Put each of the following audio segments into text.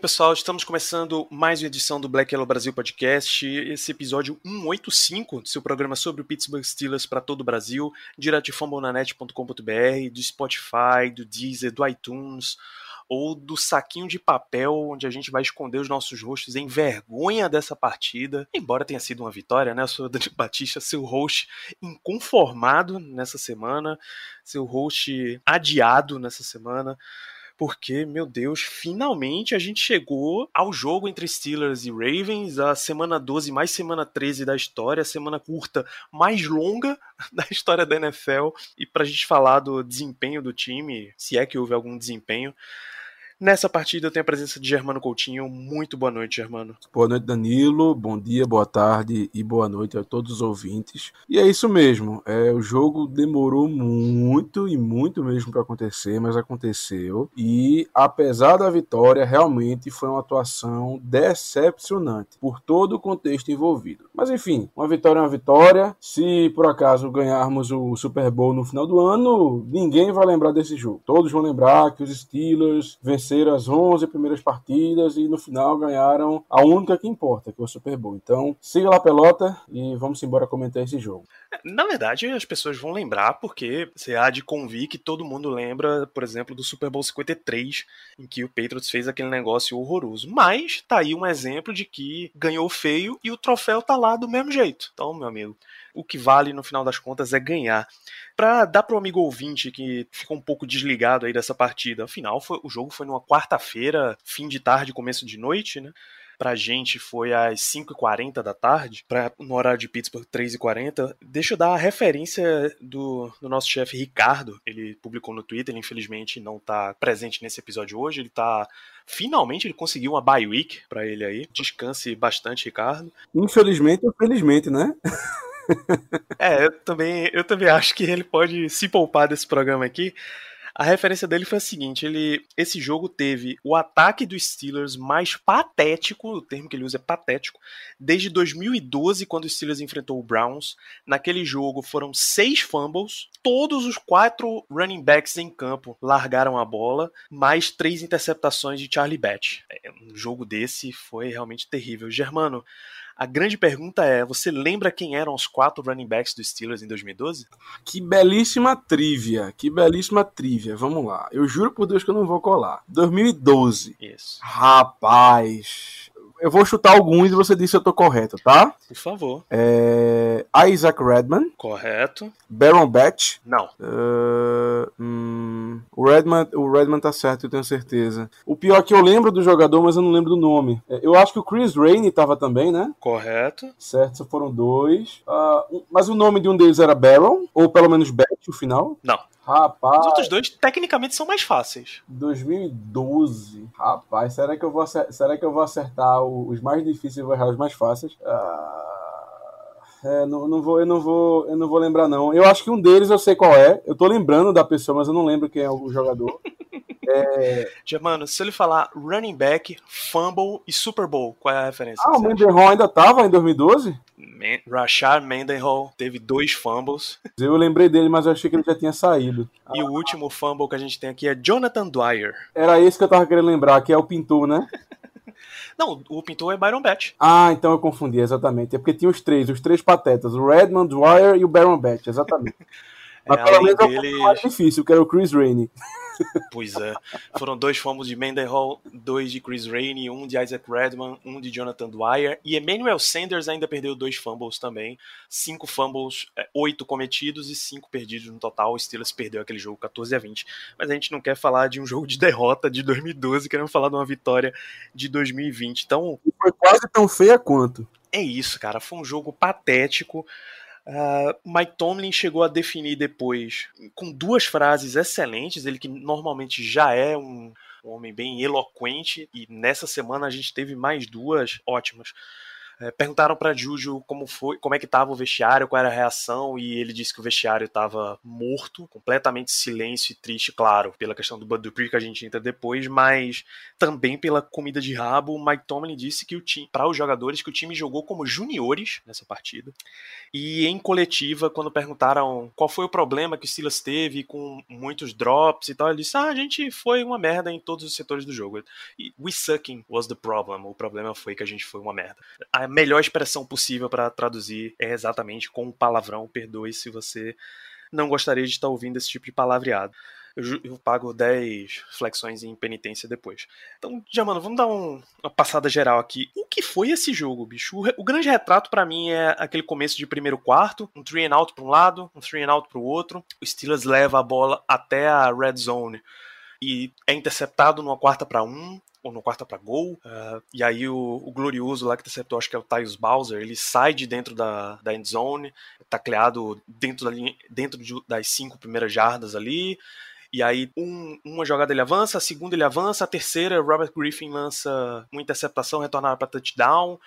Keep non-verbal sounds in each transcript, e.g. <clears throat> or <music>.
pessoal, estamos começando mais uma edição do Black Yellow Brasil Podcast. Esse episódio 185 do seu programa sobre o Pittsburgh Steelers para todo o Brasil, direto de fambonanet.com.br, do Spotify, do Deezer, do iTunes ou do saquinho de papel onde a gente vai esconder os nossos rostos em vergonha dessa partida. Embora tenha sido uma vitória, né? Eu sou Dani Batista, seu host inconformado nessa semana, seu host adiado nessa semana porque, meu Deus, finalmente a gente chegou ao jogo entre Steelers e Ravens, a semana 12 mais semana 13 da história, a semana curta mais longa <laughs> da história da NFL. E pra gente falar do desempenho do time, se é que houve algum desempenho, Nessa partida eu tenho a presença de Germano Coutinho. Muito boa noite, Germano. Boa noite, Danilo. Bom dia, boa tarde e boa noite a todos os ouvintes. E é isso mesmo. É, o jogo demorou muito e muito mesmo para acontecer, mas aconteceu. E apesar da vitória, realmente foi uma atuação decepcionante por todo o contexto envolvido. Mas enfim, uma vitória é uma vitória. Se por acaso ganharmos o Super Bowl no final do ano, ninguém vai lembrar desse jogo. Todos vão lembrar que os Steelers venceram as 11 primeiras partidas e no final ganharam a única que importa, que é o Super Bowl. Então, siga lá pelota e vamos embora comentar esse jogo. Na verdade, as pessoas vão lembrar porque você há de convir que todo mundo lembra, por exemplo, do Super Bowl 53, em que o Patriots fez aquele negócio horroroso. Mas tá aí um exemplo de que ganhou feio e o troféu tá lá do mesmo jeito. Então, meu amigo, o que vale no final das contas é ganhar. Para dar pro amigo ouvinte que ficou um pouco desligado aí dessa partida, afinal foi, o jogo foi numa quarta-feira, fim de tarde, começo de noite, né? Pra gente foi às 5h40 da tarde, pra, no horário de Pittsburgh 3h40. Deixa eu dar a referência do, do nosso chefe Ricardo. Ele publicou no Twitter, ele infelizmente não tá presente nesse episódio hoje. Ele tá. Finalmente ele conseguiu uma bye week pra ele aí. Descanse bastante, Ricardo. Infelizmente ou felizmente, né? <laughs> <laughs> É, eu também, eu também acho que ele pode se poupar desse programa aqui. A referência dele foi a seguinte: ele, esse jogo teve o ataque dos Steelers mais patético, o termo que ele usa é patético, desde 2012, quando os Steelers enfrentou o Browns. Naquele jogo foram seis fumbles, todos os quatro running backs em campo largaram a bola, mais três interceptações de Charlie Batch. É, um jogo desse foi realmente terrível. Germano, a grande pergunta é: você lembra quem eram os quatro running backs dos Steelers em 2012? Que belíssima trivia, que belíssima trivia. Vamos lá. Eu juro por Deus que eu não vou colar. 2012. Isso. Rapaz. Eu vou chutar alguns e você diz se eu tô correto, tá? Por favor. É... Isaac Redman, Correto? Baron Batch. Não. Uh, hum, o, Redman, o Redman tá certo, eu tenho certeza. O pior é que eu lembro do jogador, mas eu não lembro do nome. É, Eu acho que o Chris Rainey tava também, né? Correto. Certo, só foram dois. Ah, um- mas o nome de um deles era Baron, ou pelo menos Batch, o final. Não. Rapaz, Os outros dois, tecnicamente, são mais fáceis. 2012. Rapaz, será que eu vou acertar, será que eu vou acertar os mais difíceis e vou errar os mais fáceis? Ah, é, não, não vou, eu não vou, eu não vou lembrar não. Eu acho que um deles eu sei qual é. Eu tô lembrando da pessoa, mas eu não lembro quem é o jogador. Germano, se ele falar running back, fumble e Super Bowl, qual é a referência? Ah, o? Menderhon ainda tava em 2012? Man- Rashard Mendenhall teve dois fumbles. Eu lembrei dele, mas eu achei que ele já tinha saído. E o último fumble que a gente tem aqui é Jonathan Dwyer. Era esse que eu tava querendo lembrar, que é o pintor, né? Não, o pintor é Byron Batch. Ah, então eu confundi, exatamente. É porque tinha os três, os três patetas, o Redman, Dwyer e o Baron Batch, exatamente. <laughs> Mas É, pelo menos é o dele- mais difícil, que era o Chris Rainey. Pois é. Foram dois fumbles de Mendenhall, dois de Chris Rainey, um de Isaac Redman, um de Jonathan Dwyer. E Emmanuel Sanders ainda perdeu dois fumbles também. Cinco fumbles, é, oito cometidos e cinco perdidos no total. O Steelers perdeu aquele jogo 14 a 20. Mas a gente não quer falar de um jogo de derrota de 2012, queremos falar de uma vitória de 2020. Então, Foi quase tão feia quanto. é isso, cara. Foi um jogo patético. Uh, Mike Tomlin chegou a definir depois com duas frases excelentes. Ele que normalmente já é um, um homem bem eloquente, e nessa semana a gente teve mais duas ótimas. É, perguntaram para Juju como foi, como é que estava o vestiário, qual era a reação, e ele disse que o vestiário estava morto, completamente silêncio e triste, claro, pela questão do Bud Dupree que a gente entra depois, mas também pela comida de rabo. Mike Tomlin disse que o time, para os jogadores, que o time jogou como juniores nessa partida. E em coletiva, quando perguntaram qual foi o problema que o Silas teve com muitos drops e tal, ele disse: Ah, a gente foi uma merda em todos os setores do jogo. We sucking was the problem. O problema foi que a gente foi uma merda. Melhor expressão possível para traduzir é exatamente com um palavrão. Perdoe se você não gostaria de estar ouvindo esse tipo de palavreado. Eu, eu pago 10 flexões em penitência depois. Então, já, mano, vamos dar um, uma passada geral aqui. O que foi esse jogo, bicho? O, o grande retrato para mim é aquele começo de primeiro quarto, um three and out para um lado, um three and out para o outro. O Steelers leva a bola até a red zone e é interceptado numa quarta para um ou no quarta para gol. Uh, e aí o, o, glorioso lá que interceptou, acho que é o Tyus Bowser, ele sai de dentro da, da end zone, tacleado dentro, da linha, dentro de, das cinco primeiras jardas ali. E aí, um, uma jogada ele avança, a segunda ele avança, a terceira, Robert Griffin lança uma interceptação retornada para touchdown.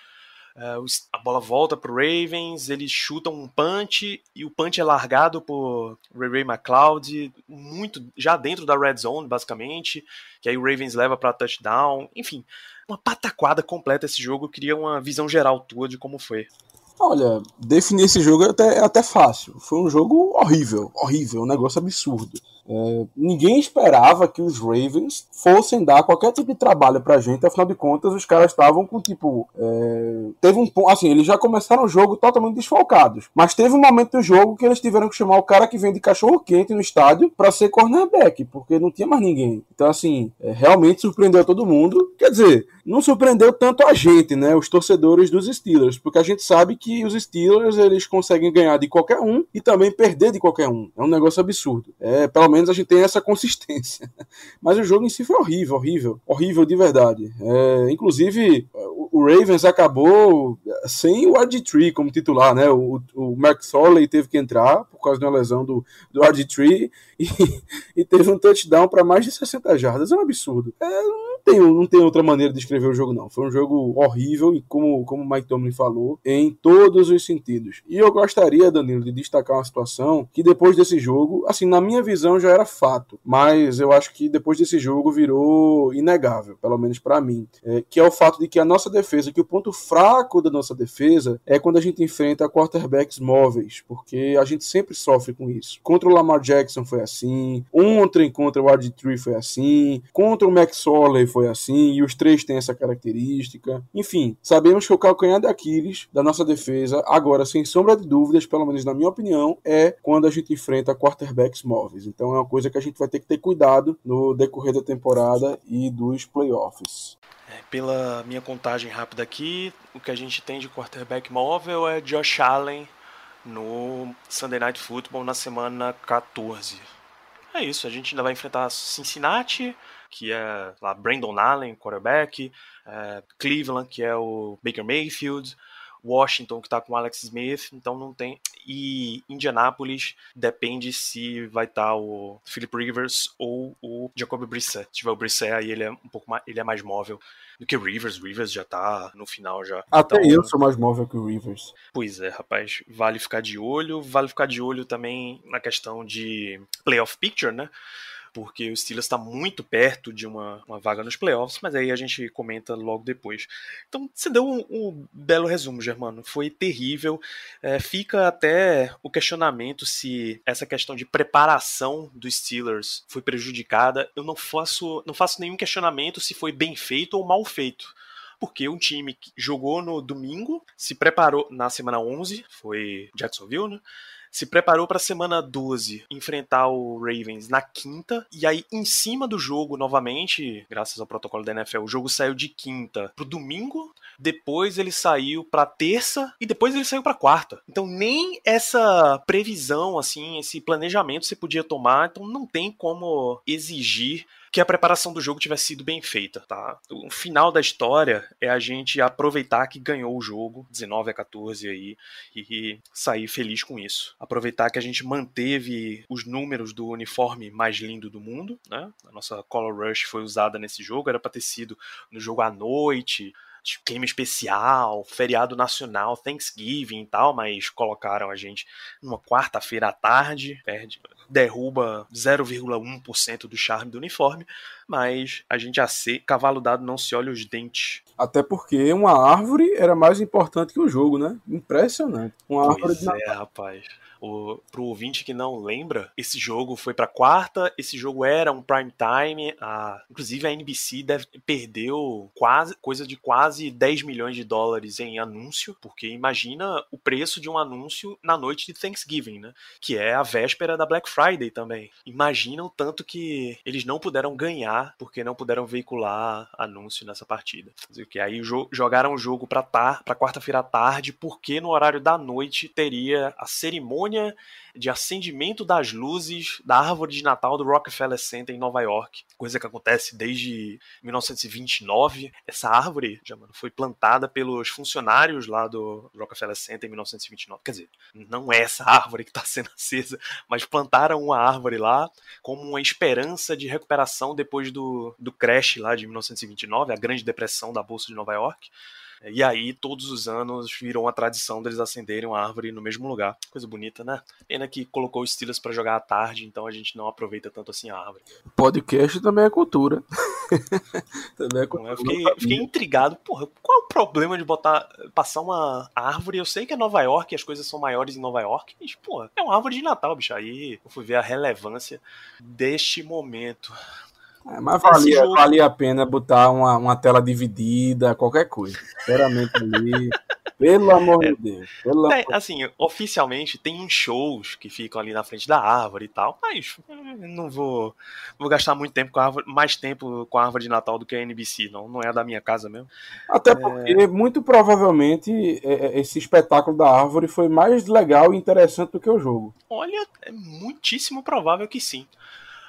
Uh, a bola volta pro Ravens, eles chutam um punch e o punch é largado por Ray Ray McLeod, muito já dentro da red zone, basicamente. Que aí o Ravens leva para touchdown. Enfim, uma pataquada completa esse jogo. Eu queria uma visão geral tua de como foi. Olha, definir esse jogo é até, é até fácil. Foi um jogo horrível, horrível, um negócio absurdo. É, ninguém esperava que os Ravens fossem dar qualquer tipo de trabalho pra gente, afinal de contas, os caras estavam com tipo. É, teve um ponto. Assim, eles já começaram o jogo totalmente desfalcados. Mas teve um momento do jogo que eles tiveram que chamar o cara que vende cachorro quente no estádio para ser cornerback, porque não tinha mais ninguém. Então, assim, é, realmente surpreendeu todo mundo. Quer dizer, não surpreendeu tanto a gente, né? Os torcedores dos Steelers, porque a gente sabe que os Steelers eles conseguem ganhar de qualquer um e também perder de qualquer um. É um negócio absurdo. É, pelo menos a gente tem essa consistência. <laughs> Mas o jogo em si foi horrível, horrível, horrível de verdade. É, inclusive, o Ravens acabou sem o RG3 como titular, né? O, o Soley teve que entrar por causa de uma lesão do, do RG3 <laughs> e, e teve um touchdown para mais de 60 jardas. É um absurdo. É, não, tem, não tem outra maneira de escrever o jogo, não. Foi um jogo horrível e, como, como o Mike Tomlin falou, em todos os sentidos. E eu gostaria, Danilo, de destacar uma situação que depois desse jogo, assim, na minha visão já era fato, mas eu acho que depois desse jogo virou inegável, pelo menos para mim, é, que é o fato de que a nossa defesa, que o ponto fraco da nossa defesa é quando a gente enfrenta quarterbacks móveis, porque a gente sempre sofre com isso. Contra o Lamar Jackson foi assim, ontem contra o RG3 foi assim, contra o Max Soley foi assim, e os três têm essa característica. Enfim, sabemos que o calcanhar de Aquiles da nossa defesa, agora sem sombra de dúvidas, pelo menos na minha opinião, é quando a gente enfrenta quarterbacks móveis. Então é uma coisa que a gente vai ter que ter cuidado no decorrer da temporada e dos playoffs. É, pela minha contagem rápida aqui, o que a gente tem de quarterback móvel é Josh Allen no Sunday Night Football na semana 14. É isso, a gente ainda vai enfrentar Cincinnati, que é lá Brandon Allen, quarterback, é, Cleveland, que é o Baker Mayfield, Washington, que está com Alex Smith, então não tem. E Indianapolis depende se vai estar tá o Philip Rivers ou o Jacoby Brissett. Se tiver o Brissett, aí ele é um pouco mais, ele é mais móvel do que o Rivers. Rivers já tá no final já. Até então, eu sou mais móvel que o Rivers. Pois é, rapaz. Vale ficar de olho. Vale ficar de olho também na questão de playoff picture, né? Porque o Steelers está muito perto de uma, uma, vaga nos playoffs, mas aí a gente comenta logo depois. Então, você deu um, um belo resumo, Germano. Foi terrível. É, fica até o questionamento se essa questão de preparação dos Steelers foi prejudicada. Eu não faço, não faço nenhum questionamento se foi bem feito ou mal feito porque um time que jogou no domingo, se preparou na semana 11, foi Jacksonville, né? Se preparou para a semana 12 enfrentar o Ravens na quinta, e aí em cima do jogo, novamente, graças ao protocolo da NFL, o jogo saiu de quinta pro domingo, depois ele saiu para terça e depois ele saiu para quarta. Então nem essa previsão, assim, esse planejamento você podia tomar, então não tem como exigir que a preparação do jogo tivesse sido bem feita, tá? O final da história é a gente aproveitar que ganhou o jogo, 19 a 14 aí, e sair feliz com isso. Aproveitar que a gente manteve os números do uniforme mais lindo do mundo, né? A nossa Color Rush foi usada nesse jogo, era para ter sido no jogo à noite, clima especial, feriado nacional, Thanksgiving e tal, mas colocaram a gente numa quarta-feira à tarde, perde, derruba 0,1% do charme do uniforme, mas a gente ser cavalo dado não se olha os dentes. Até porque uma árvore era mais importante que o jogo, né? Impressionante. Uma pois árvore de é, rapaz. O, pro ouvinte que não lembra, esse jogo foi pra quarta, esse jogo era um prime time, a, inclusive a NBC deve, perdeu quase, coisa de quase 10 milhões de dólares em anúncio, porque imagina o preço de um anúncio na noite de Thanksgiving, né? Que é a véspera da Black Friday também. Imagina o tanto que eles não puderam ganhar porque não puderam veicular anúncio nessa partida. Que aí jogaram o jogo para quarta-feira à tarde, porque no horário da noite teria a cerimônia cerimônia de acendimento das luzes da árvore de Natal do Rockefeller Center em Nova York, coisa que acontece desde 1929. Essa árvore já mano, foi plantada pelos funcionários lá do Rockefeller Center em 1929. Quer dizer, não é essa árvore que está sendo acesa, mas plantaram uma árvore lá como uma esperança de recuperação depois do, do crash lá de 1929, a Grande Depressão da Bolsa de Nova York. E aí, todos os anos, virou uma tradição deles acenderem uma árvore no mesmo lugar. Coisa bonita, né? Pena que colocou os Steelers para jogar à tarde, então a gente não aproveita tanto assim a árvore. Podcast também é cultura. <laughs> também é cultura. Eu fiquei, fiquei, intrigado. Porra, qual é o problema de botar, passar uma árvore? Eu sei que é Nova York e as coisas são maiores em Nova York, mas, porra, é uma árvore de Natal, bicho. Aí eu fui ver a relevância deste momento. É, mas valia, jogo... valia a pena botar uma, uma tela dividida, qualquer coisa. Sinceramente ali. <laughs> Pelo amor é, de Deus. Pelo é, amor... Assim, oficialmente tem uns shows que ficam ali na frente da árvore e tal, mas não vou, vou gastar muito tempo com a árvore, mais tempo com a árvore de Natal do que a NBC, não. Não é da minha casa mesmo. Até é... porque, muito provavelmente, é, é, esse espetáculo da árvore foi mais legal e interessante do que o jogo. Olha, é muitíssimo provável que sim.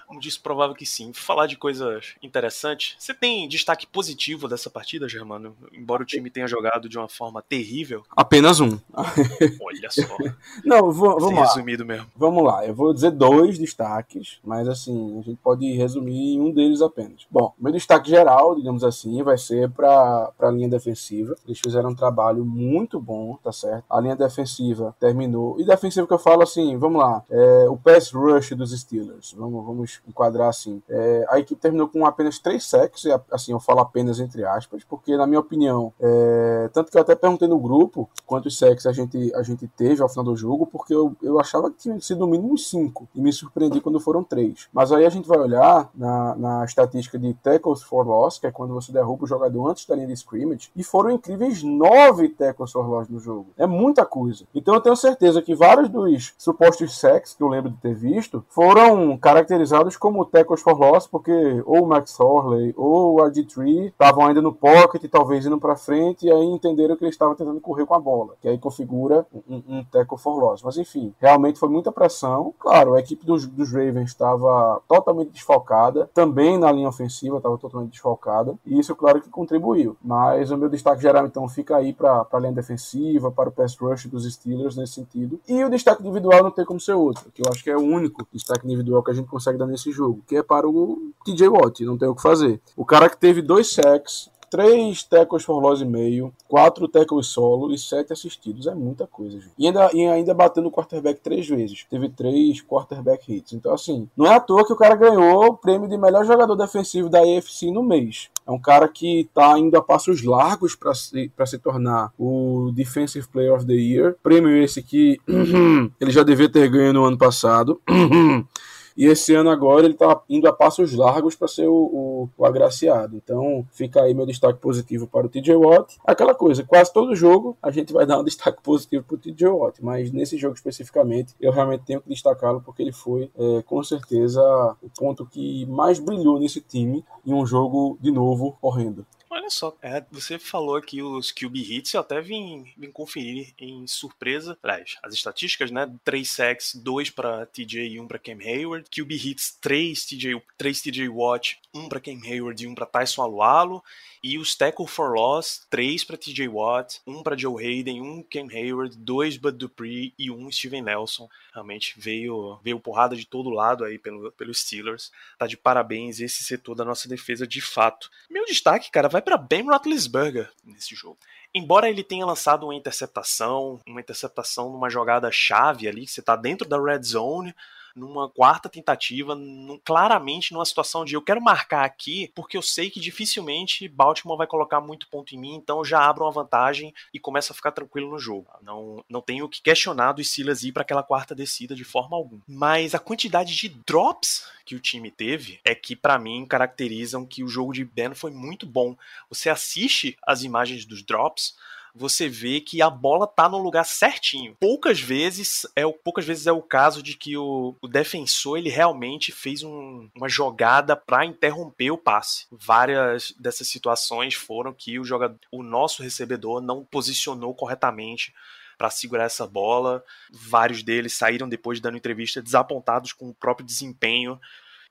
Como disse, provável que sim. Falar de coisas interessantes. Você tem destaque positivo dessa partida, Germano? Embora o time tenha jogado de uma forma terrível. Apenas um. Olha só. <laughs> Não, vou, vamos lá. resumido mesmo. Vamos lá. Eu vou dizer dois destaques, mas assim, a gente pode resumir em um deles apenas. Bom, meu destaque geral, digamos assim, vai ser para a linha defensiva. Eles fizeram um trabalho muito bom, tá certo? A linha defensiva terminou. E defensiva que eu falo assim, vamos lá. É, o pass rush dos Steelers. Vamos, vamos enquadrar assim. É, a equipe terminou com apenas três sacks, assim, eu falo apenas entre aspas, porque na minha opinião, é, tanto que eu até perguntei no grupo quantos sacks a gente, a gente teve ao final do jogo, porque eu, eu achava que tinha sido no mínimo cinco, e me surpreendi quando foram três. Mas aí a gente vai olhar na, na estatística de tackles for loss, que é quando você derruba o jogador antes da linha de scrimmage, e foram incríveis nove tackles for loss no jogo. É muita coisa. Então eu tenho certeza que vários dos supostos sacks que eu lembro de ter visto foram caracterizados como tackles for loss, porque ou o Max Horley ou a D3 estavam ainda no pocket, talvez indo para frente, e aí entenderam que eles estavam tentando correr com a bola, que aí configura um, um tackle for loss. Mas enfim, realmente foi muita pressão. Claro, a equipe dos, dos Ravens estava totalmente desfalcada, também na linha ofensiva estava totalmente desfalcada, e isso, claro, que contribuiu. Mas o meu destaque geral, então, fica aí para a linha defensiva, para o pass rush dos Steelers nesse sentido. E o destaque individual não tem como ser outro, que eu acho que é o único destaque individual que a gente consegue dar nesse jogo, que é para o TJ Watt, não tem o que fazer. O cara que teve dois sacks, três tackles for loss e meio, quatro tackles solo e sete assistidos. É muita coisa, gente. E ainda, e ainda batendo o quarterback três vezes. Teve três quarterback hits. Então, assim, não é à toa que o cara ganhou o prêmio de melhor jogador defensivo da AFC no mês. É um cara que está indo a passos largos para se, se tornar o Defensive Player of the Year. Prêmio esse que <clears throat> ele já devia ter ganho no ano passado. <clears throat> E esse ano agora ele está indo a passos largos para ser o, o, o, agraciado. Então fica aí meu destaque positivo para o TJ Watt. Aquela coisa, quase todo jogo a gente vai <laughs> dar um destaque positivo para o TJ Watt, mas nesse jogo especificamente eu realmente tenho que destacá-lo porque ele foi é, com certeza o ponto que mais brilhou nesse time em um jogo de novo horrendo. Olha só, é, você falou aqui os QB hits, eu até vim, vim conferir em surpresa. Aliás, as estatísticas, né? 3 sacks, 2 para TJ e 1 para Cam Hayward. QB hits, 3 TJ, 3 TJ Watt, 1 para Cam Hayward e 1 para Tyson Alualo. E os tackle for loss, 3 para TJ Watt, 1 para Joe Hayden, 1 Cam Hayward, 2 Bud Dupree e 1 Steven Nelson. Realmente veio, veio porrada de todo lado aí pelo, pelos Steelers. Tá de parabéns esse setor da nossa defesa de fato. Meu destaque, cara, vai para Ben Roethlisberger nesse jogo. Embora ele tenha lançado uma interceptação, uma interceptação numa jogada chave ali, que você tá dentro da red zone, numa quarta tentativa, num, claramente numa situação de eu quero marcar aqui, porque eu sei que dificilmente Baltimore vai colocar muito ponto em mim, então eu já abro uma vantagem e começo a ficar tranquilo no jogo. Não, não tenho que questionar do Silas ir para aquela quarta descida de forma alguma. Mas a quantidade de drops que o time teve é que para mim caracterizam que o jogo de Ben foi muito bom. Você assiste as imagens dos drops, você vê que a bola tá no lugar certinho. Poucas vezes é o, poucas vezes é o caso de que o, o defensor ele realmente fez um, uma jogada para interromper o passe. Várias dessas situações foram que o jogador, o nosso recebedor não posicionou corretamente para segurar essa bola. Vários deles saíram depois dando entrevista desapontados com o próprio desempenho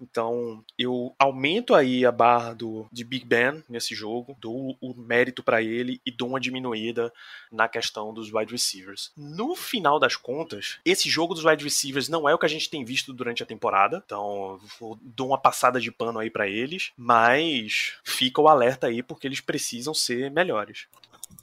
então, eu aumento aí a barra do, de Big Ben nesse jogo, dou o mérito para ele e dou uma diminuída na questão dos wide receivers. No final das contas, esse jogo dos wide receivers não é o que a gente tem visto durante a temporada, então dou uma passada de pano aí para eles, mas fica o alerta aí porque eles precisam ser melhores.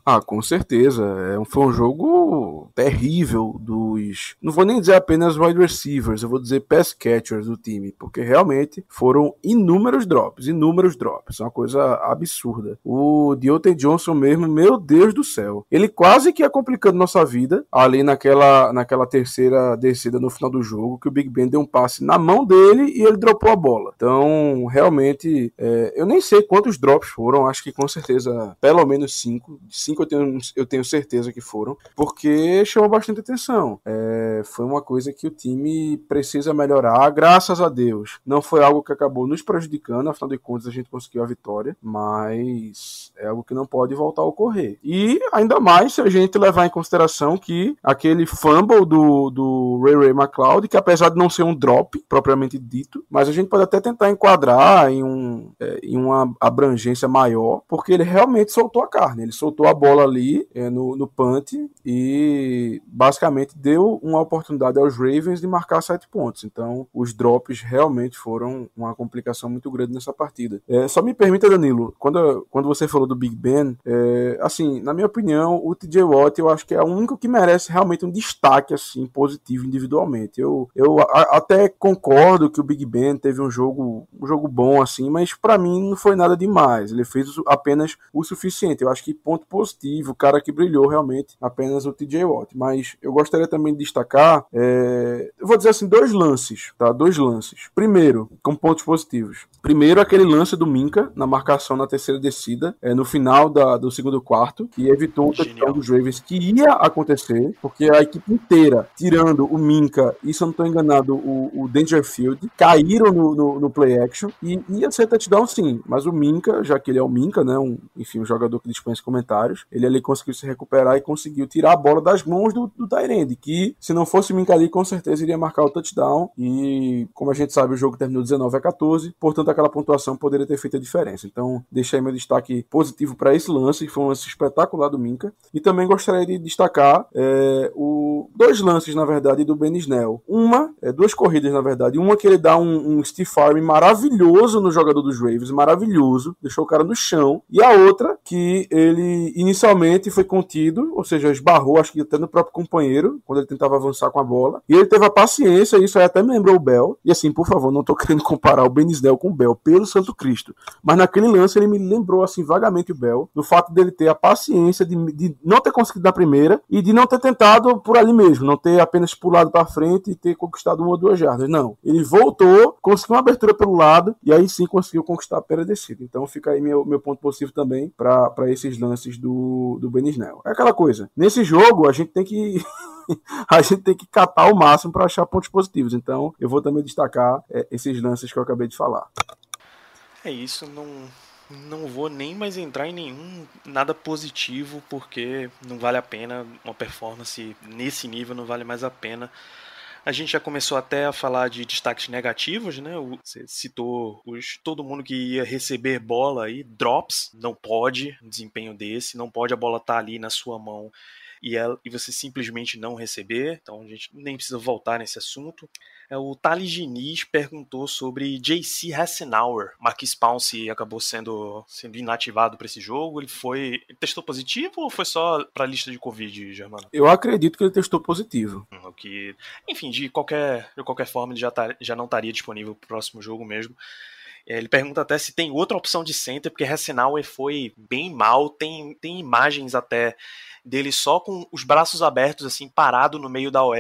Ah, com certeza. É, foi um jogo terrível dos. Não vou nem dizer apenas wide receivers, eu vou dizer pass catchers do time, porque realmente foram inúmeros drops, inúmeros drops. É uma coisa absurda. O Deontay Johnson mesmo, meu Deus do céu. Ele quase que ia complicando nossa vida ali naquela, naquela terceira descida no final do jogo, que o Big Ben deu um passe na mão dele e ele dropou a bola. Então, realmente, é, eu nem sei quantos drops foram, acho que com certeza pelo menos cinco cinco eu tenho, eu tenho certeza que foram, porque chamou bastante atenção. É, foi uma coisa que o time precisa melhorar, graças a Deus. Não foi algo que acabou nos prejudicando, afinal de contas a gente conseguiu a vitória, mas é algo que não pode voltar a ocorrer. E ainda mais se a gente levar em consideração que aquele fumble do, do Ray Ray McLeod, que apesar de não ser um drop propriamente dito, mas a gente pode até tentar enquadrar em, um, é, em uma abrangência maior, porque ele realmente soltou a carne, ele soltou a a bola ali é, no, no punt e basicamente deu uma oportunidade aos Ravens de marcar sete pontos. Então, os drops realmente foram uma complicação muito grande nessa partida. É, só me permita, Danilo, quando, quando você falou do Big Ben, é, assim, na minha opinião, o TJ Watt eu acho que é o único que merece realmente um destaque assim positivo individualmente. Eu, eu a, até concordo que o Big Ben teve um jogo, um jogo bom assim, mas para mim não foi nada demais. Ele fez apenas o suficiente. Eu acho que ponto positivo, o cara que brilhou realmente apenas o TJ Watt. Mas eu gostaria também de destacar, é, eu vou dizer assim, dois lances, tá? Dois lances. Primeiro, com pontos positivos. Primeiro, aquele lance do Minka na marcação na terceira descida, é, no final da, do segundo quarto, que evitou um touchdown dos Ravens que ia acontecer, porque a equipe inteira, tirando o Minka e, se eu não estou enganado, o, o Dangerfield, caíram no, no, no, play action e ia ser touchdown sim, mas o Minka, já que ele é o Minka, né, um, enfim, um jogador que dispensa comentários, ele ali conseguiu se recuperar e conseguiu tirar a bola das mãos do, do Tyrande, que se não fosse o Minkali, com certeza iria marcar o touchdown. E como a gente sabe, o jogo terminou 19 a 14, portanto aquela pontuação poderia ter feito a diferença. Então deixei meu destaque positivo para esse lance, que foi um lance espetacular do Minka. E também gostaria de destacar é, o, dois lances, na verdade, do Ben Snell. Uma, é, duas corridas, na verdade. Uma que ele dá um, um Farm maravilhoso no jogador dos Ravens, maravilhoso, deixou o cara no chão. E a outra, que ele inicialmente foi contido, ou seja, esbarrou, acho que até no próprio companheiro, quando ele tentava avançar com a bola. E ele teve a paciência, isso aí até me lembrou o Bell. E assim, por favor, não tô querendo comparar o Benisdel com o Bell, pelo Santo Cristo. Mas naquele lance ele me lembrou, assim, vagamente o Bell, no fato dele ter a paciência de, de não ter conseguido dar primeira e de não ter tentado por ali mesmo, não ter apenas pulado para frente e ter conquistado uma ou duas jardas. Não. Ele voltou, conseguiu uma abertura pelo lado e aí sim conseguiu conquistar a pera descida. Então fica aí meu, meu ponto positivo também para esses lances do do. É aquela coisa. Nesse jogo, a gente tem que. <laughs> a gente tem que catar o máximo para achar pontos positivos. Então, eu vou também destacar é, esses lances que eu acabei de falar. É isso, não, Não vou nem mais entrar em nenhum nada positivo, porque não vale a pena uma performance nesse nível, não vale mais a pena. A gente já começou até a falar de destaques negativos, né? Você citou os, todo mundo que ia receber bola aí, drops, não pode um desempenho desse, não pode a bola estar tá ali na sua mão e, ela, e você simplesmente não receber. Então a gente nem precisa voltar nesse assunto. É, o Thales Diniz perguntou sobre JC Hassenauer. Marquis Pounce acabou sendo, sendo inativado para esse jogo. Ele foi. Ele testou positivo ou foi só para a lista de Covid, Germano? Eu acredito que ele testou positivo. Hum, o que, enfim, de qualquer, de qualquer forma, ele já, tá, já não estaria disponível para o próximo jogo mesmo. É, ele pergunta até se tem outra opção de center, porque Hassenauer foi bem mal, tem, tem imagens até dele só com os braços abertos, assim, parado no meio da OL,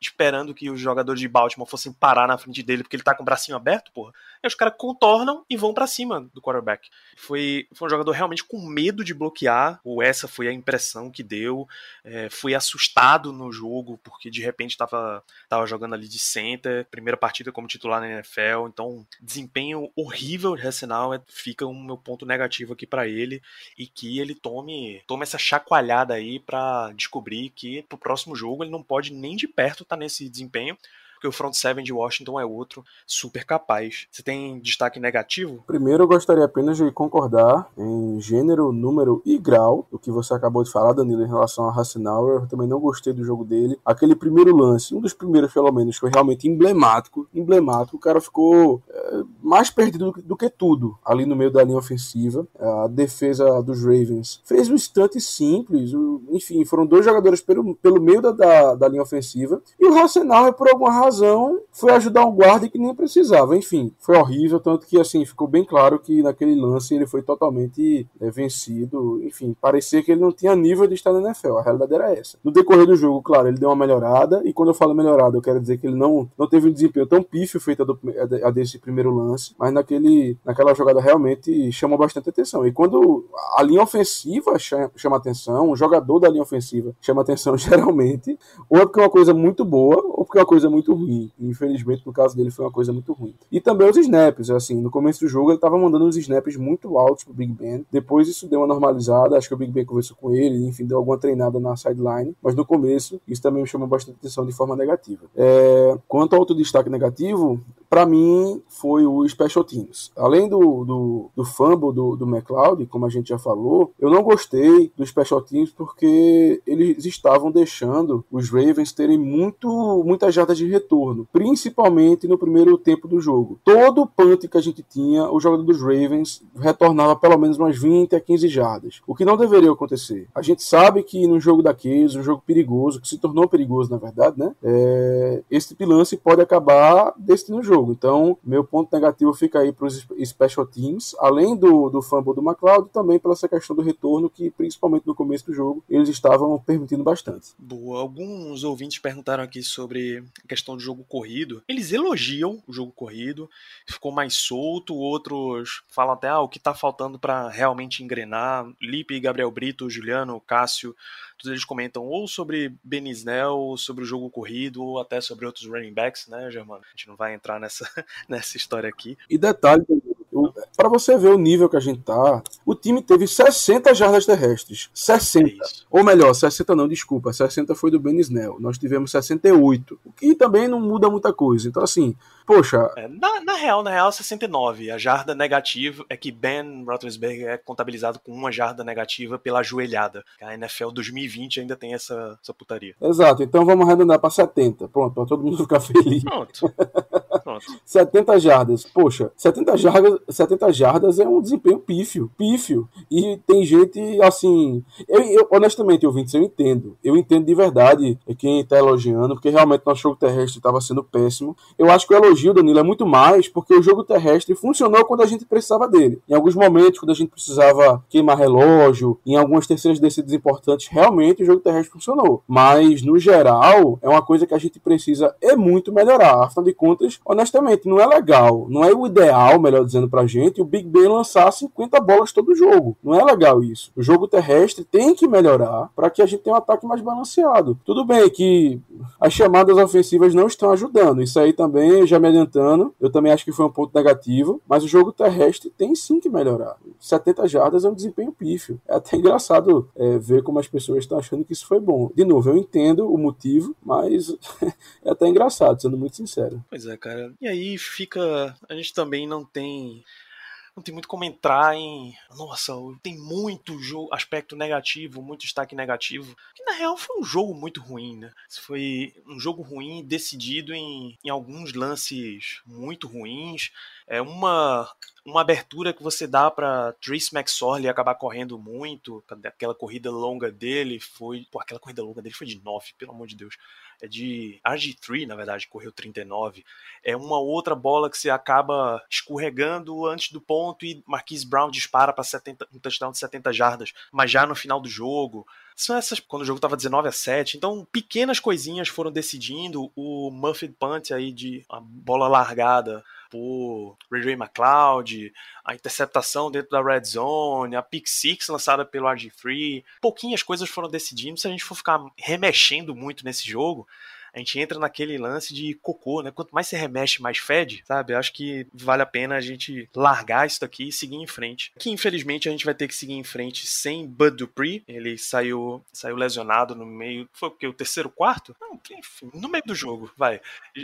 esperando que os jogadores de Baltimore fossem parar na frente dele, porque ele tá com o bracinho aberto, porra. E os caras contornam e vão para cima do quarterback. Foi, foi um jogador realmente com medo de bloquear, ou essa foi a impressão que deu. É, foi assustado no jogo, porque de repente tava, tava jogando ali de center, primeira partida como titular na NFL, então desempenho horrível de Hassenauer, fica um meu ponto negativo aqui para ele, e que ele tome, tome essa chacoalhada aí aí para descobrir que pro próximo jogo ele não pode nem de perto estar tá nesse desempenho porque o front seven de Washington é outro super capaz. Você tem destaque negativo? Primeiro, eu gostaria apenas de concordar em gênero, número e grau do que você acabou de falar, Danilo, em relação a Hassenauer. Eu também não gostei do jogo dele. Aquele primeiro lance, um dos primeiros pelo menos, foi realmente emblemático. Emblemático. O cara ficou é, mais perdido do que tudo ali no meio da linha ofensiva. A defesa dos Ravens fez um instante simples. Enfim, foram dois jogadores pelo, pelo meio da, da, da linha ofensiva. E o Hassenauer, por alguma razão, razão foi ajudar um guarda que nem precisava. Enfim, foi horrível, tanto que assim ficou bem claro que naquele lance ele foi totalmente é, vencido. Enfim, parecia que ele não tinha nível de estar na NFL. A realidade era essa. No decorrer do jogo, claro, ele deu uma melhorada, e quando eu falo melhorada, eu quero dizer que ele não, não teve um desempenho tão pífio feito a, do, a desse primeiro lance, mas naquele, naquela jogada realmente chamou bastante atenção. E quando a linha ofensiva chama, chama atenção, o jogador da linha ofensiva chama atenção <laughs> geralmente, ou é porque é uma coisa muito boa, ou porque é uma coisa muito ruim. Infelizmente, no caso dele, foi uma coisa muito ruim. E também os snaps, assim, no começo do jogo ele estava mandando uns snaps muito altos pro Big Ben. Depois isso deu uma normalizada, acho que o Big Ben conversou com ele, enfim, deu alguma treinada na sideline. Mas no começo, isso também me chamou bastante atenção de forma negativa. É... Quanto ao outro destaque negativo, para mim foi o Special Teams. Além do, do, do fumble do, do McLeod, como a gente já falou, eu não gostei do Special Teams porque eles estavam deixando os Ravens terem muito, muitas jardas de retorno, principalmente no primeiro tempo do jogo. Todo punt que a gente tinha, o jogador dos Ravens retornava pelo menos umas 20 a 15 jardas, o que não deveria acontecer. A gente sabe que num jogo daqueles, um jogo perigoso, que se tornou perigoso na verdade, né? É, esse lance pode acabar decidindo o jogo jogo. Então, meu ponto negativo fica aí para os special teams, além do, do fumble do McLeod, também pela essa questão do retorno, que principalmente no começo do jogo eles estavam permitindo bastante. Boa. Alguns ouvintes perguntaram aqui sobre a questão do jogo corrido. Eles elogiam o jogo corrido, ficou mais solto. Outros falam até ah, o que está faltando para realmente engrenar. Lipe, Gabriel Brito, Juliano, Cássio todos eles comentam ou sobre Benisnel, ou sobre o jogo corrido, ou até sobre outros running backs, né, Germano? A gente não vai entrar nessa, <laughs> nessa história aqui. E detalhe, para você ver o nível que a gente tá, o time teve 60 jardas terrestres. 60. É Ou melhor, 60 não, desculpa. 60 foi do Ben Snell. Nós tivemos 68. O que também não muda muita coisa. Então, assim, poxa. É, na, na, real, na real, 69. A jarda negativa é que Ben Roethlisberger é contabilizado com uma jarda negativa pela joelhada. A NFL 2020 ainda tem essa, essa putaria. Exato. Então vamos arredondar para 70. Pronto, para todo mundo <laughs> ficar feliz. Pronto. <laughs> Pronto. 70 jardas. Poxa, 70 jardas, 70 jardas é um desempenho pífio. Pífio. E tem gente assim. Eu, eu, honestamente, ouvintes, eu entendo. Eu entendo de verdade quem está elogiando, porque realmente nosso jogo terrestre estava sendo péssimo. Eu acho que o elogio, Danilo, é muito mais porque o jogo terrestre funcionou quando a gente precisava dele. Em alguns momentos, quando a gente precisava queimar relógio, em algumas terceiras descidas importantes, realmente o jogo terrestre funcionou. Mas, no geral, é uma coisa que a gente precisa é muito melhorar. Afinal de contas, honestamente, não é legal, não é o ideal, melhor dizendo pra gente, o Big Ben lançar 50 bolas todo jogo. Não é legal isso. O jogo terrestre tem que melhorar para que a gente tenha um ataque mais balanceado. Tudo bem que as chamadas ofensivas não estão ajudando. Isso aí também, já me adiantando, eu também acho que foi um ponto negativo, mas o jogo terrestre tem sim que melhorar. 70 jardas é um desempenho pífio. É até engraçado é, ver como as pessoas estão achando que isso foi bom. De novo, eu entendo o motivo, mas <laughs> é até engraçado, sendo muito sincero. Pois é, cara. E aí fica. A gente também não tem não tem muito como entrar em. Nossa, tem muito jogo, aspecto negativo, muito destaque negativo. Que na real foi um jogo muito ruim, né? Foi um jogo ruim decidido em, em alguns lances muito ruins. É uma uma abertura que você dá para Trace McSorley acabar correndo muito, aquela corrida longa dele foi, pô, aquela corrida longa dele foi de 9, pelo amor de Deus é de RG3, na verdade, correu 39. É uma outra bola que você acaba escorregando antes do ponto e Marquise Brown dispara para um touchdown de 70 jardas, mas já no final do jogo. São essas quando o jogo estava 19 a 7. Então, pequenas coisinhas foram decidindo. O Muffed Punt aí de a bola largada por Ray Ray McLeod, a interceptação dentro da red zone, a pick six lançada pelo RG3. Pouquinhas coisas foram decidindo. Se a gente for ficar remexendo muito nesse jogo, a gente entra naquele lance de cocô, né? Quanto mais você remexe, mais fede, sabe? Eu acho que vale a pena a gente largar isso daqui e seguir em frente. Que infelizmente a gente vai ter que seguir em frente sem Bud Dupree. Ele saiu, saiu lesionado no meio. Foi o que? O terceiro quarto? Não, enfim, no meio do jogo, vai.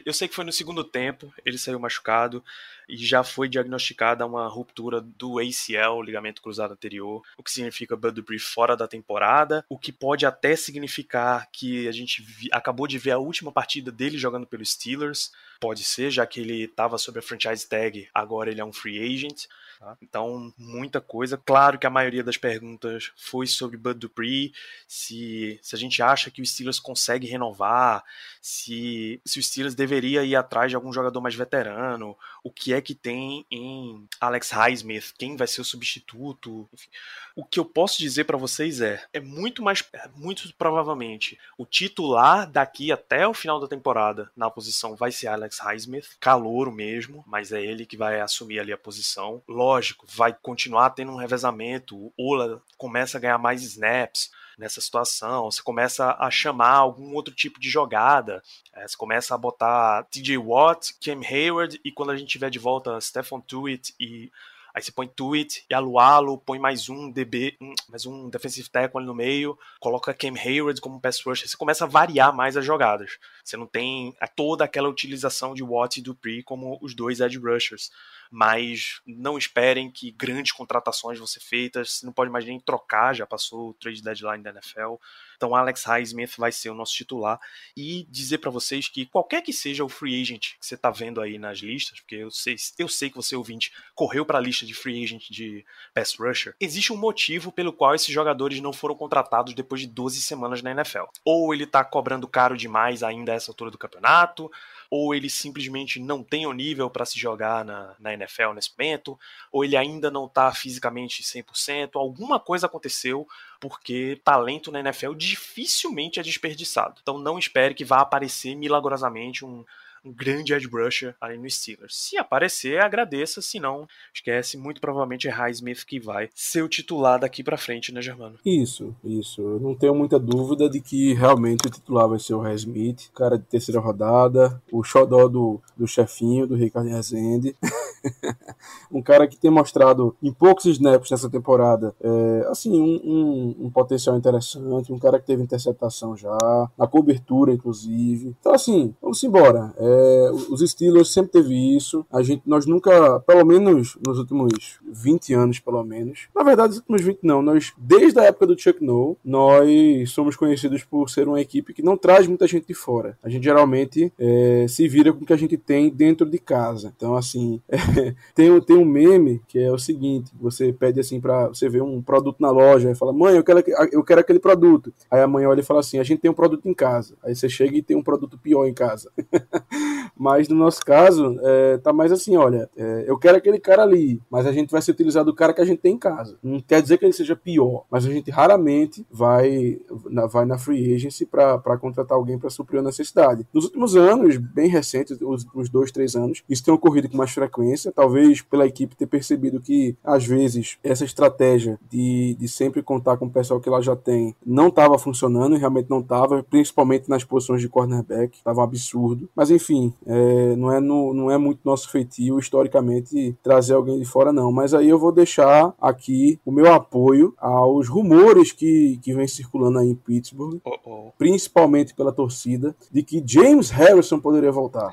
Eu sei que foi no segundo tempo, ele saiu machucado e já foi diagnosticada uma ruptura do ACL, ligamento cruzado anterior, o que significa Bud Dupree fora da temporada, o que pode até significar que a gente vi, acabou de ver a última partida dele jogando pelos Steelers, pode ser, já que ele estava sob a franchise tag, agora ele é um free agent. Tá? Então, muita coisa. Claro que a maioria das perguntas foi sobre Bud Dupree, se, se a gente acha que o Steelers consegue renovar, se, se o Steelers deveria ir atrás de algum jogador mais veterano, o que é que tem em Alex Highsmith, quem vai ser o substituto. Enfim. O que eu posso dizer para vocês é, é muito mais, é muito provavelmente, o titular daqui até o final da temporada na posição vai ser Alex Highsmith, calouro mesmo, mas é ele que vai assumir ali a posição. Lógico lógico, vai continuar tendo um revezamento. O Ola começa a ganhar mais snaps nessa situação. Você começa a chamar algum outro tipo de jogada. É, você começa a botar TJ Watt, Cam Hayward e quando a gente tiver de volta Stephen Tuitt e Aí você põe Tweet e Alualo, põe mais um DB, mais um defensive tackle ali no meio, coloca Cam Hayward como pass rusher, você começa a variar mais as jogadas. Você não tem toda aquela utilização de Watt e Dupree como os dois edge rushers mas não esperem que grandes contratações vão ser feitas, você não pode mais nem trocar, já passou o trade deadline da NFL. Então Alex Highsmith vai ser o nosso titular e dizer para vocês que qualquer que seja o free agent que você está vendo aí nas listas, porque eu sei, eu sei que você ouvinte correu para a lista de free agent de pass rusher, existe um motivo pelo qual esses jogadores não foram contratados depois de 12 semanas na NFL. Ou ele está cobrando caro demais ainda a essa altura do campeonato, ou ele simplesmente não tem o nível para se jogar na, na NFL nesse momento, ou ele ainda não está fisicamente 100%, alguma coisa aconteceu, porque talento na NFL dificilmente é desperdiçado. Então não espere que vá aparecer milagrosamente um, um grande edge rusher ali no Steelers. Se aparecer, agradeça, se não, esquece, muito provavelmente é Highsmith que vai ser o titular daqui para frente, né, Germano? Isso, isso. Eu não tenho muita dúvida de que realmente o titular vai ser o Highsmith, cara de terceira rodada, o xodó do, do chefinho, do Ricardo Rezende. <laughs> um cara que tem mostrado em poucos snaps nessa temporada, é, assim, um, um, um, potencial interessante, um cara que teve interceptação já, na cobertura, inclusive. Então, assim, vamos embora. É, é, os Steelers sempre teve isso. A gente, nós nunca, pelo menos nos últimos 20 anos, pelo menos. Na verdade, nos últimos 20 não. Nós, desde a época do Chuck Noll, nós somos conhecidos por ser uma equipe que não traz muita gente de fora. A gente geralmente é, se vira com o que a gente tem dentro de casa. Então, assim, <laughs> é, tem, tem um meme que é o seguinte: você pede assim para você ver um produto na loja e fala, mãe, eu quero, eu quero aquele produto. Aí a mãe olha e fala assim: a gente tem um produto em casa. Aí você chega e tem um produto pior em casa. <laughs> Mas no nosso caso, é, tá mais assim, olha, é, eu quero aquele cara ali, mas a gente vai se utilizar do cara que a gente tem em casa. Não quer dizer que ele seja pior, mas a gente raramente vai na, vai na free agency para contratar alguém para suprir a necessidade. Nos últimos anos, bem recentes, os dois, três anos, isso tem ocorrido com mais frequência, talvez pela equipe ter percebido que, às vezes, essa estratégia de, de sempre contar com o pessoal que ela já tem não estava funcionando, realmente não estava, principalmente nas posições de cornerback, estava um absurdo. Mas enfim, é, não, é no, não é muito nosso feitio, historicamente, trazer alguém de fora, não. Mas aí eu vou deixar aqui o meu apoio aos rumores que, que vem circulando aí em Pittsburgh, Oh, oh. principalmente pela torcida, de que James Harrison poderia voltar.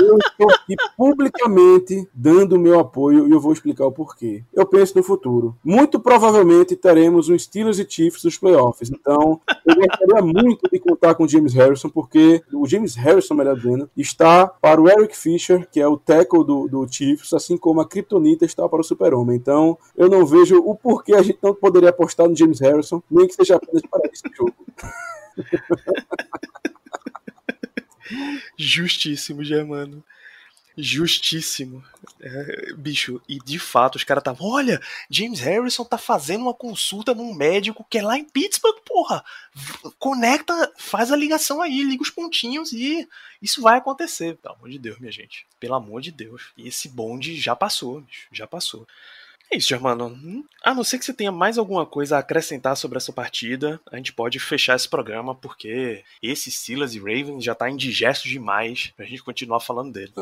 Eu estou aqui publicamente dando o meu apoio e eu vou explicar o porquê. Eu penso no futuro. Muito provavelmente teremos um Steelers e Chiefs nos playoffs. Então, eu gostaria muito de contar com o James Harrison, porque o James Harrison, melhor dizendo, está para o Eric Fisher, que é o tackle do, do Chiefs, assim como a Kryptonita está para o Super-Homem. Então, eu não vejo o porquê a gente não poderia apostar no James Harrison, nem que seja apenas para esse jogo. <laughs> Justíssimo, Germano. Justíssimo. É, bicho, e de fato os caras estavam. Olha, James Harrison tá fazendo uma consulta num médico que é lá em Pittsburgh, porra. Conecta, faz a ligação aí, liga os pontinhos e isso vai acontecer. Pelo amor de Deus, minha gente. Pelo amor de Deus. E esse bonde já passou, bicho. Já passou. É isso, Germano. A não ser que você tenha mais alguma coisa a acrescentar sobre essa partida, a gente pode fechar esse programa, porque esse Silas e Ravens já tá indigesto demais pra gente continuar falando dele.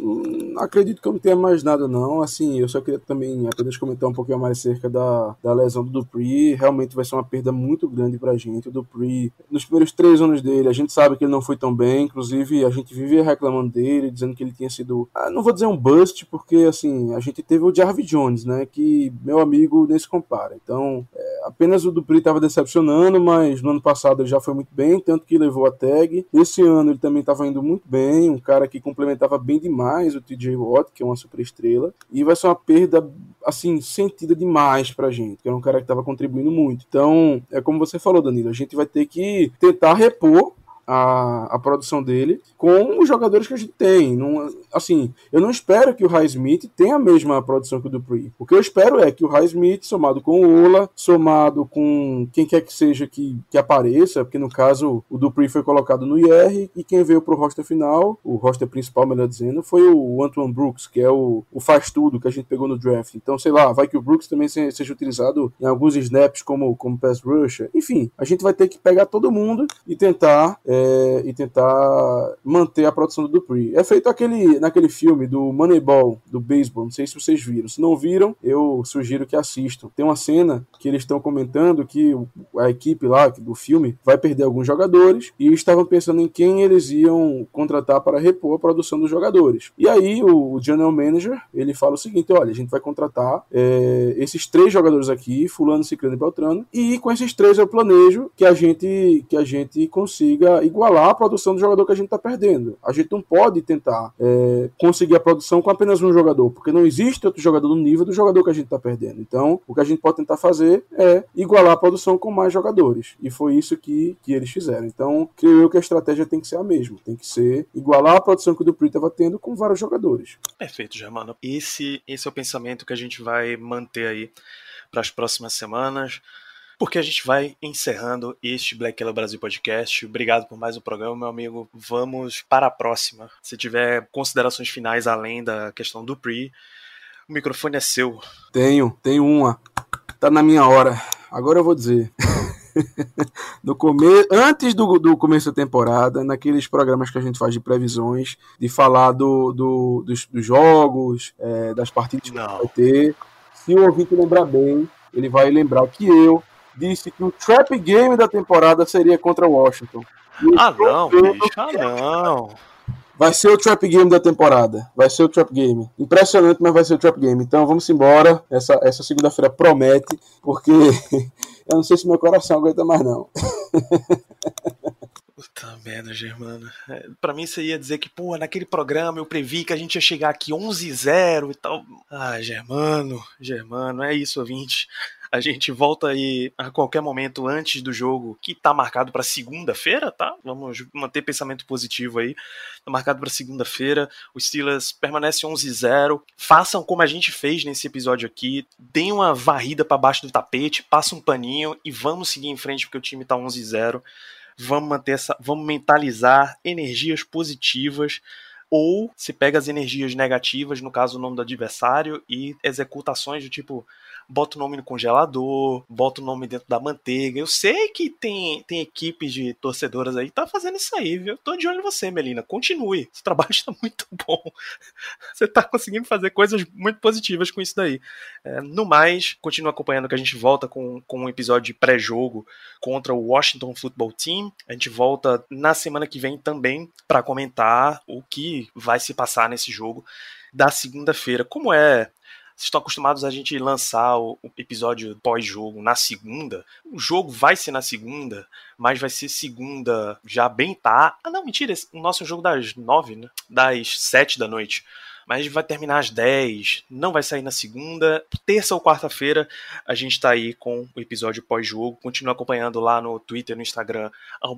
Hum, acredito que eu não tenha mais nada, não. Assim, eu só queria também apenas comentar um pouquinho mais acerca da, da lesão do Dupree. Realmente vai ser uma perda muito grande pra gente. O Dupree, nos primeiros três anos dele, a gente sabe que ele não foi tão bem. Inclusive, a gente vivia reclamando dele, dizendo que ele tinha sido. ah, não vou dizer um bust, porque assim, a gente teve o Jarvis Jones, né? Que meu amigo nem se compara. Então, é, apenas o Dupree estava decepcionando, mas no ano passado ele já foi muito bem, tanto que levou a tag. Esse ano ele também estava indo muito bem, um cara que complementava bem demais o TJ Watt, que é uma super estrela. E vai ser uma perda, assim, sentida demais pra gente, que era um cara que estava contribuindo muito. Então, é como você falou, Danilo, a gente vai ter que tentar repor a, a produção dele com os jogadores que a gente tem. Não, assim, eu não espero que o High Smith tenha a mesma produção que o Dupree. O que eu espero é que o High Smith, somado com o Ola, somado com quem quer que seja que, que apareça, porque no caso o Dupree foi colocado no IR e quem veio pro roster final, o roster principal, melhor dizendo, foi o Antoine Brooks, que é o, o faz-tudo que a gente pegou no draft. Então, sei lá, vai que o Brooks também se- seja utilizado em alguns snaps como, como pass rusher. Enfim, a gente vai ter que pegar todo mundo e tentar é, e tentar manter a produção do Dupree. É feito aquele, naquele filme do Moneyball, do beisebol, não sei se vocês viram. Se não viram, eu sugiro que assistam. Tem uma cena que eles estão comentando que a equipe lá do filme vai perder alguns jogadores e estavam pensando em quem eles iam contratar para repor a produção dos jogadores. E aí o, o general manager, ele fala o seguinte, olha, a gente vai contratar é, esses três jogadores aqui, fulano, ciclano e beltrano, e com esses três eu planejo que a gente que a gente consiga igualar a produção do jogador que a gente está perdendo. A gente não pode tentar é, conseguir a produção com apenas um jogador, porque não existe outro jogador no nível do jogador que a gente está perdendo. Então, o que a gente pode tentar fazer é igualar a produção com mais jogadores. E foi isso que, que eles fizeram. Então, creio eu que a estratégia tem que ser a mesma. Tem que ser igualar a produção que o Dupree estava tendo com vários jogadores. Perfeito, Germano. Esse, esse é o pensamento que a gente vai manter aí para as próximas semanas, porque a gente vai encerrando este Black Yellow Brasil Podcast. Obrigado por mais um programa, meu amigo. Vamos para a próxima. Se tiver considerações finais além da questão do Pre, o microfone é seu. Tenho, tenho uma. Tá na minha hora. Agora eu vou dizer. <laughs> no come... Antes do, do começo da temporada, naqueles programas que a gente faz de previsões, de falar do, do- dos, dos jogos, é, das partidas que Não. vai ter, se o ouvinte lembrar bem, ele vai lembrar que eu disse que o trap game da temporada seria contra Washington. Ah, não, bicho. Ah, não. Vai ser o trap game da temporada. Vai ser o trap game. Impressionante, mas vai ser o trap game. Então vamos embora. Essa, essa segunda-feira promete, porque <laughs> eu não sei se meu coração aguenta mais não. <laughs> Puta merda, Germano. É, pra mim você ia dizer que, pô, naquele programa eu previ que a gente ia chegar aqui 11-0 e tal. Ah, Germano, Germano, é isso, ouvinte. A gente volta aí a qualquer momento antes do jogo, que tá marcado para segunda-feira, tá? Vamos manter pensamento positivo aí. Tá marcado para segunda-feira. Os Steelers permanecem 11-0. Façam como a gente fez nesse episódio aqui. Deem uma varrida para baixo do tapete, passa um paninho e vamos seguir em frente porque o time tá 11-0. Vamos manter essa, vamos mentalizar energias positivas ou se pega as energias negativas, no caso o nome do adversário, e executa ações do tipo bota o nome no congelador, bota o nome dentro da manteiga. Eu sei que tem, tem equipes de torcedoras aí que tá fazendo isso aí, viu? tô de olho em você, Melina. Continue. Seu trabalho está <laughs> muito bom. Você tá conseguindo fazer coisas muito positivas com isso daí. É, no mais, continue acompanhando que a gente volta com, com um episódio de pré-jogo contra o Washington Football Team. A gente volta na semana que vem também para comentar o que vai se passar nesse jogo da segunda-feira. Como é vocês estão acostumados a gente lançar o, episódio pós-jogo na segunda. O jogo vai ser na segunda, mas vai ser segunda já bem tá. Ah, não, mentira. O nosso é jogo das nove, né? Das sete da noite mas vai terminar às 10, não vai sair na segunda. Terça ou quarta-feira a gente está aí com o episódio pós-jogo. Continua acompanhando lá no Twitter, no Instagram,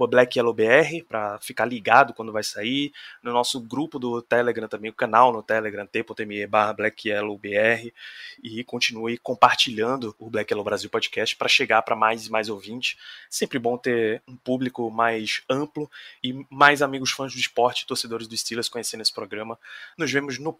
BlackYellowBR, para ficar ligado quando vai sair. No nosso grupo do Telegram também, o canal no Telegram, t.me BlackYellowBR. E continue compartilhando o Black Yellow Brasil Podcast para chegar para mais e mais ouvintes. Sempre bom ter um público mais amplo e mais amigos fãs do esporte, torcedores do Steelers conhecendo esse programa. Nos vemos no